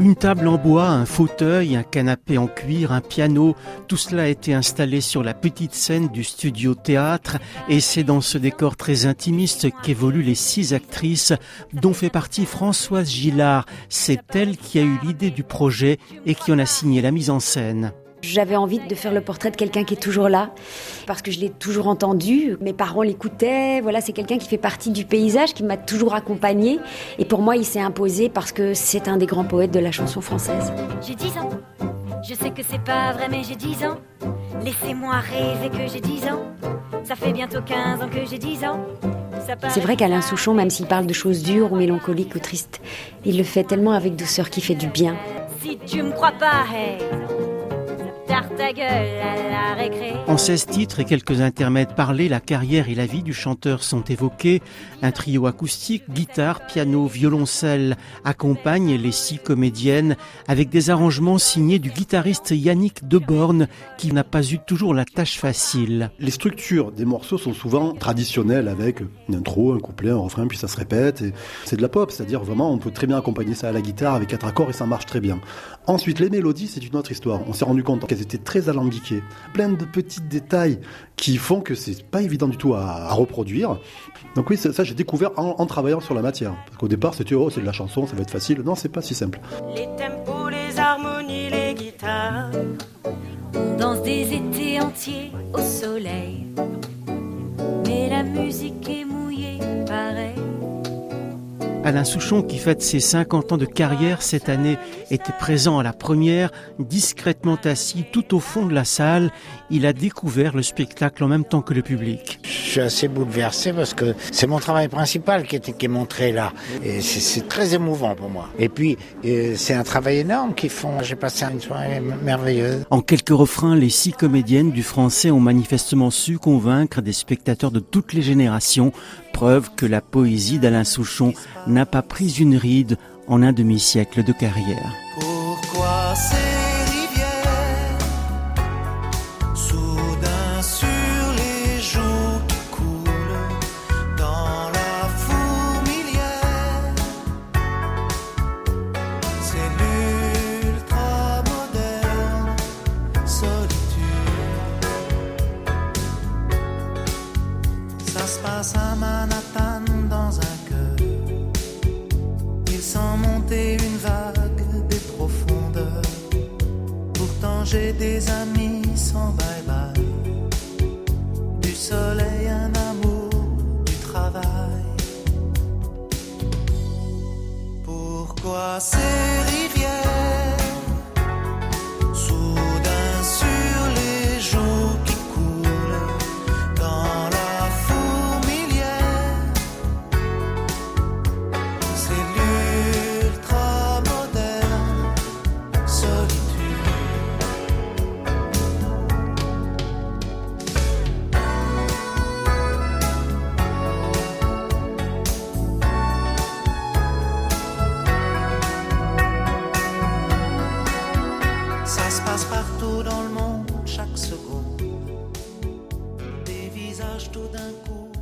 Une table en bois, un fauteuil, un canapé en cuir, un piano, tout cela a été installé sur la petite scène du studio théâtre et c'est dans ce décor très intimiste qu'évoluent les six actrices dont fait partie Françoise Gillard. C'est elle qui a eu l'idée du projet et qui en a signé la mise en scène. J'avais envie de faire le portrait de quelqu'un qui est toujours là, parce que je l'ai toujours entendu. Mes parents l'écoutaient. Voilà, c'est quelqu'un qui fait partie du paysage, qui m'a toujours accompagné. Et pour moi, il s'est imposé parce que c'est un des grands poètes de la chanson française. J'ai 10 ans. Je sais que c'est pas vrai, mais j'ai 10 ans. Laissez-moi rêver que j'ai 10 ans. Ça fait bientôt 15 ans que j'ai 10 ans. C'est vrai qu'Alain Souchon, même s'il parle de choses dures ou mélancoliques ou tristes, il le fait tellement avec douceur qu'il fait du bien. Si tu me crois pas, hey en 16 titres et quelques intermèdes parlés, la carrière et la vie du chanteur sont évoqués. Un trio acoustique, guitare, piano, violoncelle accompagne les six comédiennes avec des arrangements signés du guitariste Yannick Deborn qui n'a pas eu toujours la tâche facile. Les structures des morceaux sont souvent traditionnelles avec une intro, un couplet, un refrain, puis ça se répète. c'est de la pop, c'est-à-dire vraiment on peut très bien accompagner ça à la guitare avec quatre accords et ça marche très bien. Ensuite, les mélodies, c'est une autre histoire. On s'est rendu compte qu'elles étaient très alambiquées. Plein de petits détails qui font que c'est pas évident du tout à, reproduire. Donc oui, ça, j'ai découvert en, travaillant sur la matière. Parce qu'au départ, c'était oh, c'est de la chanson, ça va être facile. Non, c'est pas si simple. Les tempos, les harmonies, les guitares. On danse des étés entiers au soleil. Alain Souchon, qui fête ses 50 ans de carrière cette année, était présent à la première, discrètement assis tout au fond de la salle. Il a découvert le spectacle en même temps que le public. Je suis assez bouleversé parce que c'est mon travail principal qui est, qui est montré là. Et c'est très émouvant pour moi. Et puis, euh, c'est un travail énorme qu'ils font. J'ai passé une soirée merveilleuse. En quelques refrains, les six comédiennes du français ont manifestement su convaincre des spectateurs de toutes les générations que la poésie d'Alain Souchon n'a pas pris une ride en un demi-siècle de carrière. Des amis sans bye-bye. Du soleil, un amour, du travail. Pourquoi ces partout dans le monde, chaque seconde. Des visages tout d'un coup